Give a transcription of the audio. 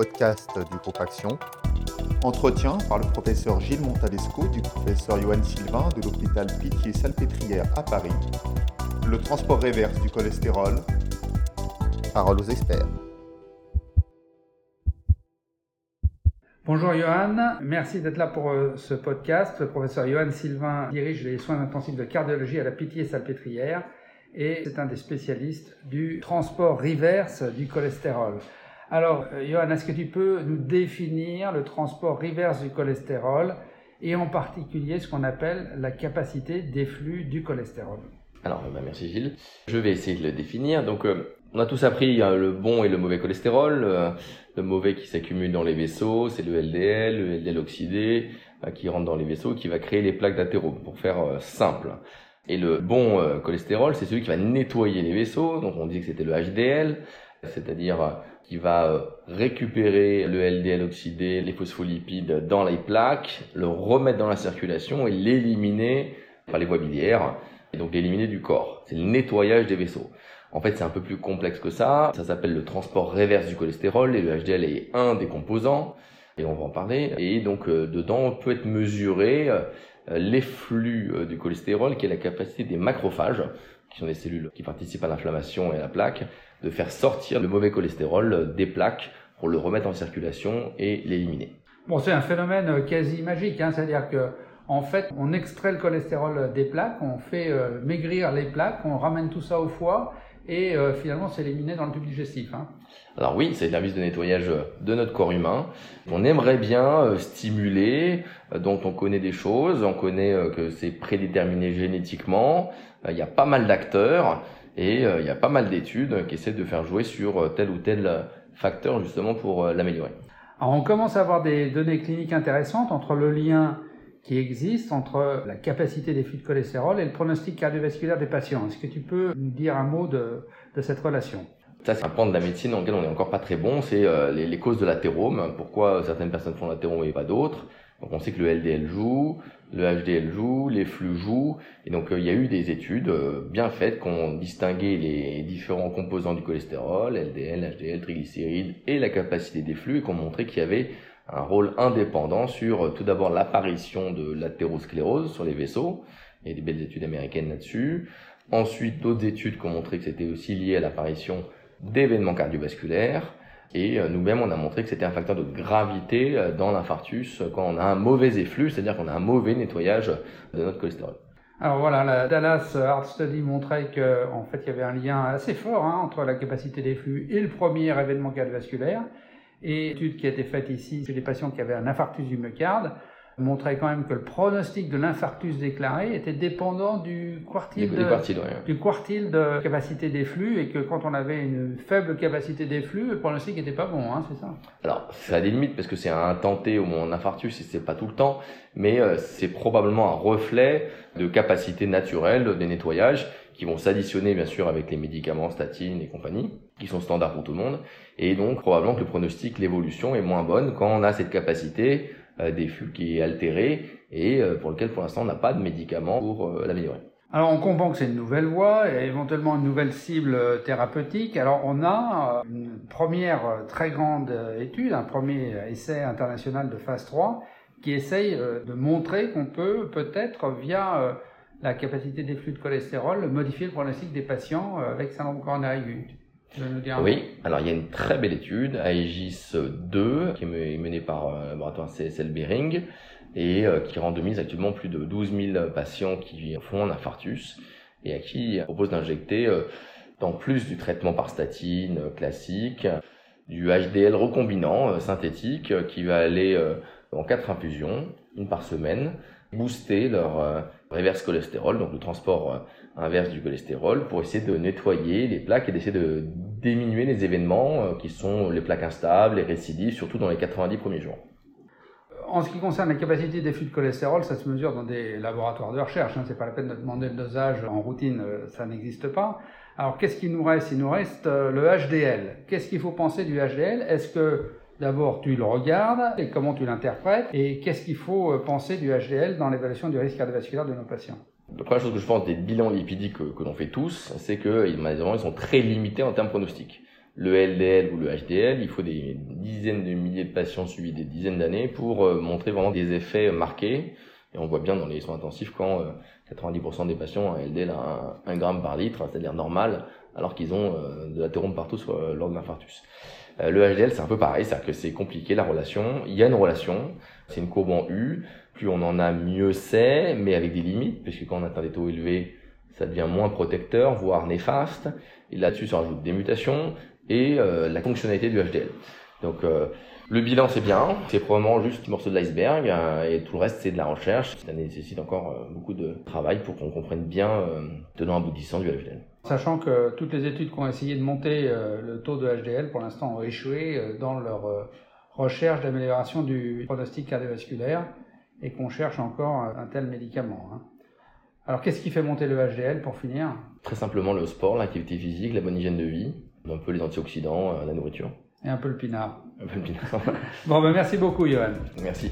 podcast du groupe Action. Entretien par le professeur Gilles Montadesco du professeur Johan Sylvain de l'hôpital Pitié-Salpêtrière à Paris. Le transport réverse du cholestérol. Parole aux experts. Bonjour Johan, merci d'être là pour euh, ce podcast. Le professeur Johan Sylvain dirige les soins intensifs de cardiologie à la Pitié-Salpêtrière et c'est un des spécialistes du transport reverse du cholestérol. Alors, euh, Johan, est-ce que tu peux nous définir le transport reverse du cholestérol et en particulier ce qu'on appelle la capacité d'efflux du cholestérol? Alors, bah, merci Gilles. Je vais essayer de le définir. Donc, euh, on a tous appris le bon et le mauvais cholestérol. Euh, le mauvais qui s'accumule dans les vaisseaux, c'est le LDL, le LDL oxydé qui rentre dans les vaisseaux, qui va créer les plaques d'athérome, pour faire simple. Et le bon cholestérol, c'est celui qui va nettoyer les vaisseaux. Donc on dit que c'était le HDL, c'est-à-dire euh, qui va euh, récupérer le LDL oxydé, les phospholipides dans les plaques, le remettre dans la circulation et l'éliminer par les voies biliaires, et donc l'éliminer du corps. C'est le nettoyage des vaisseaux. En fait, c'est un peu plus complexe que ça. Ça s'appelle le transport réverse du cholestérol et le HDL est un des composants et on va en parler. Et donc dedans, on peut être mesuré euh, l'efflux euh, du cholestérol, qui est la capacité des macrophages, qui sont des cellules qui participent à l'inflammation et à la plaque, de faire sortir le mauvais cholestérol euh, des plaques pour le remettre en circulation et l'éliminer. Bon, c'est un phénomène quasi magique, hein, c'est-à-dire que en fait, on extrait le cholestérol des plaques, on fait maigrir les plaques, on ramène tout ça au foie et finalement c'est éliminé dans le tube digestif. Hein. Alors oui, c'est le service de nettoyage de notre corps humain. On aimerait bien euh, stimuler, euh, dont on connaît des choses, on connaît euh, que c'est prédéterminé génétiquement, il y a pas mal d'acteurs et il y a pas mal d'études qui essaient de faire jouer sur tel ou tel facteur justement pour l'améliorer. Alors on commence à avoir des données cliniques intéressantes entre le lien qui existe entre la capacité des flux de cholestérol et le pronostic cardiovasculaire des patients. Est-ce que tu peux nous dire un mot de, de cette relation? Ça, c'est un point de la médecine dans lequel on n'est encore pas très bon, c'est euh, les, causes de l'athérome, pourquoi certaines personnes font l'athérome et pas d'autres? Donc on sait que le LDL joue, le HDL joue, les flux jouent, et donc euh, il y a eu des études euh, bien faites qui ont distingué les différents composants du cholestérol, LDL, HDL, triglycérides, et la capacité des flux, et qui ont montré qu'il y avait un rôle indépendant sur tout d'abord l'apparition de l'athérosclérose sur les vaisseaux, il y a des belles études américaines là-dessus. Ensuite, d'autres études qui ont montré que c'était aussi lié à l'apparition d'événements cardiovasculaires. Et euh, nous-mêmes, on a montré que c'était un facteur de gravité euh, dans l'infarctus quand on a un mauvais efflux, c'est-à-dire qu'on a un mauvais nettoyage de notre cholestérol. Alors voilà, la Dallas Heart Study montrait qu'en fait, il y avait un lien assez fort hein, entre la capacité des flux et le premier événement cardiovasculaire. Et l'étude qui a été faite ici chez des patients qui avaient un infarctus du myocarde montrait quand même que le pronostic de l'infarctus déclaré était dépendant du quartile, de, du quartile de capacité des flux et que quand on avait une faible capacité des flux, le pronostic n'était pas bon, hein, c'est ça? Alors, ça a des limites parce que c'est un tenté au moment infarctus et c'est pas tout le temps, mais euh, c'est probablement un reflet de capacité naturelle des nettoyages qui vont s'additionner bien sûr avec les médicaments, statines et compagnie, qui sont standards pour tout le monde. Et donc probablement que le pronostic, l'évolution est moins bonne quand on a cette capacité euh, des flux qui est altéré et euh, pour lequel pour l'instant on n'a pas de médicaments pour euh, l'améliorer. Alors on comprend que c'est une nouvelle voie et éventuellement une nouvelle cible thérapeutique. Alors on a une première très grande étude, un premier essai international de phase 3 qui essaye de montrer qu'on peut peut-être via la capacité des flux de cholestérol modifier le pronostic des patients avec syndrome coronaire aigu. Oui, alors il y a une très belle étude, AEGIS 2, qui est menée par le euh, laboratoire CSL Bering, et euh, qui randomise actuellement plus de 12 000 patients qui font un infarctus, et à qui on propose d'injecter, euh, dans plus du traitement par statine classique, du HDL recombinant synthétique, qui va aller en quatre infusions, une par semaine, booster leur reverse cholestérol, donc le transport inverse du cholestérol, pour essayer de nettoyer les plaques et d'essayer de diminuer les événements euh, qui sont les plaques instables, les récidives, surtout dans les 90 premiers jours. En ce qui concerne la capacité des flux de cholestérol, ça se mesure dans des laboratoires de recherche. Hein. C'est pas la peine de demander le dosage en routine, euh, ça n'existe pas. Alors qu'est-ce qu'il nous reste? Il nous reste euh, le HDL. Qu'est-ce qu'il faut penser du HDL Est-ce que d'abord tu le regardes et comment tu l'interprètes Et qu'est-ce qu'il faut penser du HDL dans l'évaluation du risque cardiovasculaire de nos patients la première chose que je pense des bilans lipidiques que, l'on fait tous, c'est que malheureusement ils sont très limités en termes pronostiques. le LDL ou le HDL, il faut des dizaines de milliers de patients suivis des dizaines d'années pour euh, montrer vraiment des effets marqués. Et on voit bien dans les soins intensifs quand 90% des patients ont un LDL à 1, gramme par litre, c'est-à-dire normal, alors qu'ils ont de l'athérome partout lors de l'infarctus. Le HDL, c'est un peu pareil, c'est-à-dire que c'est compliqué la relation. Il y a une relation, c'est une courbe en U. Plus on en a, mieux c'est, mais avec des limites, puisque quand on atteint des taux élevés, ça devient moins protecteur, voire néfaste. Et là-dessus, ça rajoute des mutations et euh, la fonctionnalité du HDL. Donc euh, le bilan c'est bien, c'est probablement juste un morceau de l'iceberg euh, et tout le reste c'est de la recherche. Ça nécessite encore beaucoup de travail pour qu'on comprenne bien tenant aboutissant du HDL. Sachant que toutes les études qui ont essayé de monter le taux de HDL pour l'instant ont échoué dans leur recherche d'amélioration du pronostic cardiovasculaire et qu'on cherche encore un tel médicament. Hein. Alors qu'est-ce qui fait monter le HDL pour finir? Très simplement le sport, l'activité physique, la bonne hygiène de vie, un peu les antioxydants, euh, la nourriture. Et un peu le pinard. Le pinard. bon, ben merci beaucoup, Johan. Merci.